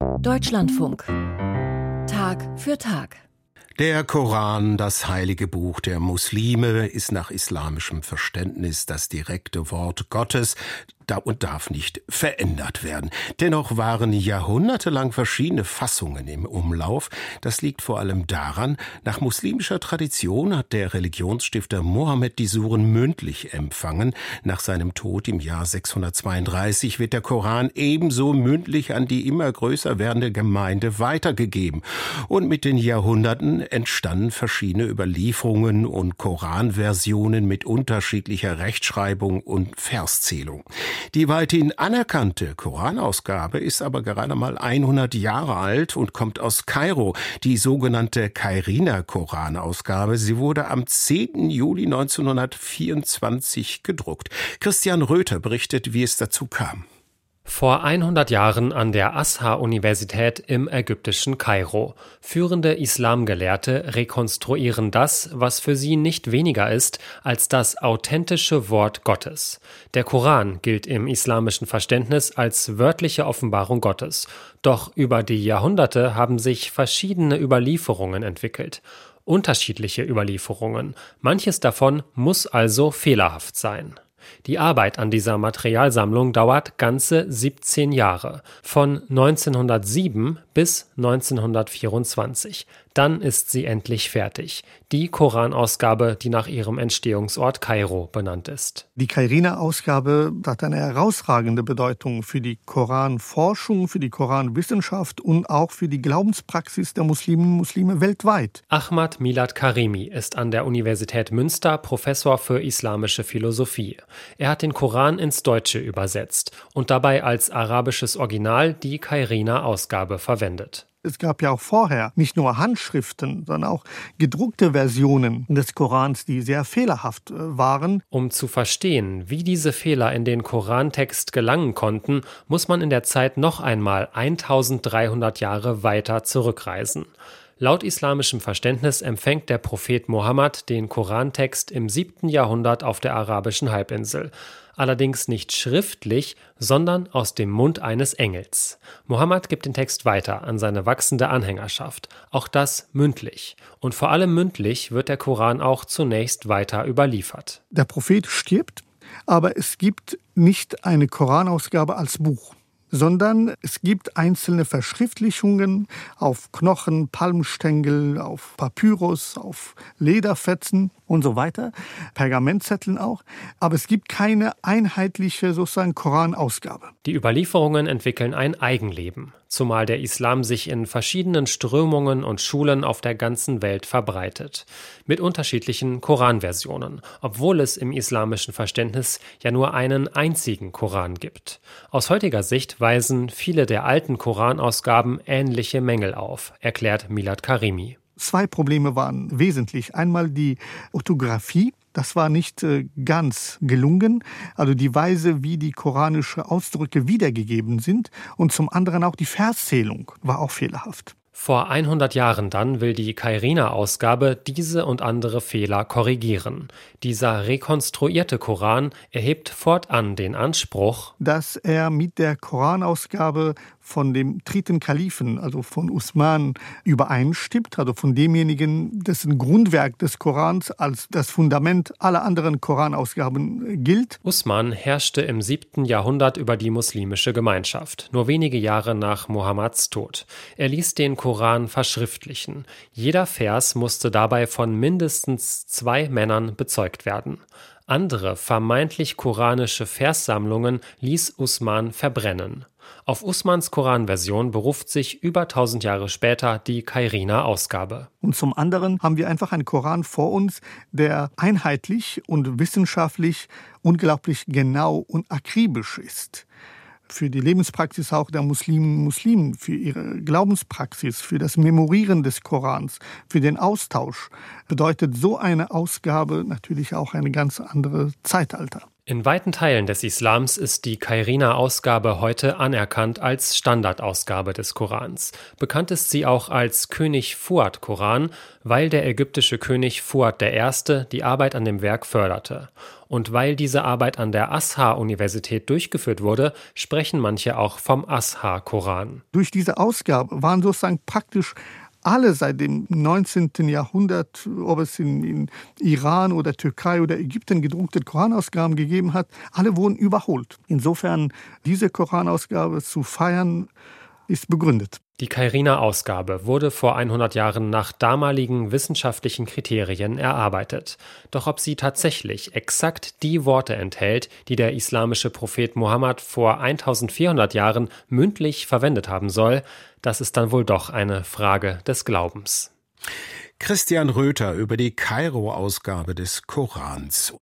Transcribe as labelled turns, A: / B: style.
A: Deutschlandfunk. Tag für Tag.
B: Der Koran, das heilige Buch der Muslime, ist nach islamischem Verständnis das direkte Wort Gottes, und darf nicht verändert werden. Dennoch waren jahrhundertelang verschiedene Fassungen im Umlauf. Das liegt vor allem daran, nach muslimischer Tradition hat der Religionsstifter Mohammed die Suren mündlich empfangen. Nach seinem Tod im Jahr 632 wird der Koran ebenso mündlich an die immer größer werdende Gemeinde weitergegeben. Und mit den Jahrhunderten entstanden verschiedene Überlieferungen und Koranversionen mit unterschiedlicher Rechtschreibung und Verszählung. Die weithin anerkannte Koranausgabe ist aber gerade mal 100 Jahre alt und kommt aus Kairo. Die sogenannte Kairiner Koranausgabe. Sie wurde am 10. Juli 1924 gedruckt. Christian Röther berichtet, wie es dazu kam.
C: Vor 100 Jahren an der Azhar-Universität im ägyptischen Kairo. Führende Islamgelehrte rekonstruieren das, was für sie nicht weniger ist als das authentische Wort Gottes. Der Koran gilt im islamischen Verständnis als wörtliche Offenbarung Gottes. Doch über die Jahrhunderte haben sich verschiedene Überlieferungen entwickelt unterschiedliche Überlieferungen. Manches davon muss also fehlerhaft sein. Die Arbeit an dieser Materialsammlung dauert ganze 17 Jahre, von 1907 bis 1924. Dann ist sie endlich fertig. Die Koranausgabe, die nach ihrem Entstehungsort Kairo benannt ist.
D: Die Kairiner Ausgabe hat eine herausragende Bedeutung für die Koranforschung, für die Koranwissenschaft und auch für die Glaubenspraxis der Muslimen und Muslime weltweit.
C: Ahmad Milad Karimi ist an der Universität Münster Professor für islamische Philosophie. Er hat den Koran ins Deutsche übersetzt und dabei als arabisches Original die Kairiner Ausgabe verwendet.
D: Es gab ja auch vorher nicht nur Handschriften, sondern auch gedruckte Versionen des Korans, die sehr fehlerhaft äh, waren.
C: Um zu verstehen, wie diese Fehler in den Korantext gelangen konnten, muss man in der Zeit noch einmal 1300 Jahre weiter zurückreisen. Laut islamischem Verständnis empfängt der Prophet Mohammed den Korantext im 7. Jahrhundert auf der arabischen Halbinsel allerdings nicht schriftlich, sondern aus dem Mund eines Engels. Mohammed gibt den Text weiter an seine wachsende Anhängerschaft, auch das mündlich. Und vor allem mündlich wird der Koran auch zunächst weiter überliefert.
D: Der Prophet stirbt, aber es gibt nicht eine Koranausgabe als Buch sondern es gibt einzelne Verschriftlichungen auf Knochen, Palmstängel, auf Papyrus, auf Lederfetzen und so weiter, Pergamentzetteln auch, aber es gibt keine einheitliche sozusagen Koranausgabe.
C: Die Überlieferungen entwickeln ein Eigenleben, zumal der Islam sich in verschiedenen Strömungen und Schulen auf der ganzen Welt verbreitet, mit unterschiedlichen Koranversionen, obwohl es im islamischen Verständnis ja nur einen einzigen Koran gibt. Aus heutiger Sicht weisen viele der alten Koranausgaben ähnliche Mängel auf, erklärt Milad Karimi.
D: Zwei Probleme waren wesentlich. Einmal die Orthographie. Das war nicht äh, ganz gelungen, also die Weise, wie die koranischen Ausdrücke wiedergegeben sind. Und zum anderen auch die Verszählung war auch fehlerhaft.
C: Vor 100 Jahren dann will die Kairina-Ausgabe diese und andere Fehler korrigieren. Dieser rekonstruierte Koran erhebt fortan den Anspruch,
D: dass er mit der Koranausgabe von dem dritten Kalifen, also von Usman, übereinstimmt, also von demjenigen, dessen Grundwerk des Korans als das Fundament aller anderen Koranausgaben gilt.
C: Usman herrschte im siebten Jahrhundert über die muslimische Gemeinschaft, nur wenige Jahre nach Mohammeds Tod. Er ließ den Koran verschriftlichen. Jeder Vers musste dabei von mindestens zwei Männern bezeugt werden. Andere vermeintlich koranische Verssammlungen ließ Usman verbrennen. Auf Usmans Koranversion beruft sich über 1000 Jahre später die Kairiner Ausgabe.
D: Und zum anderen haben wir einfach einen Koran vor uns, der einheitlich und wissenschaftlich unglaublich genau und akribisch ist für die Lebenspraxis auch der Muslimen und Muslimen, für ihre Glaubenspraxis, für das Memorieren des Korans, für den Austausch, bedeutet so eine Ausgabe natürlich auch ein ganz anderes Zeitalter.
C: In weiten Teilen des Islams ist die Kairina-Ausgabe heute anerkannt als Standardausgabe des Korans. Bekannt ist sie auch als König Fuad Koran, weil der ägyptische König Fuad I. die Arbeit an dem Werk förderte. Und weil diese Arbeit an der Azhar-Universität durchgeführt wurde, sprechen manche auch vom Azhar-Koran.
D: Durch diese Ausgabe waren sozusagen praktisch alle seit dem 19. Jahrhundert, ob es in, in, Iran oder Türkei oder Ägypten gedruckte Koranausgaben gegeben hat, alle wurden überholt. Insofern diese Koranausgabe zu feiern, ist begründet.
C: Die Kairina-Ausgabe wurde vor 100 Jahren nach damaligen wissenschaftlichen Kriterien erarbeitet. Doch ob sie tatsächlich exakt die Worte enthält, die der islamische Prophet Mohammed vor 1400 Jahren mündlich verwendet haben soll, das ist dann wohl doch eine Frage des Glaubens.
B: Christian Röther über die Kairo-Ausgabe des Korans.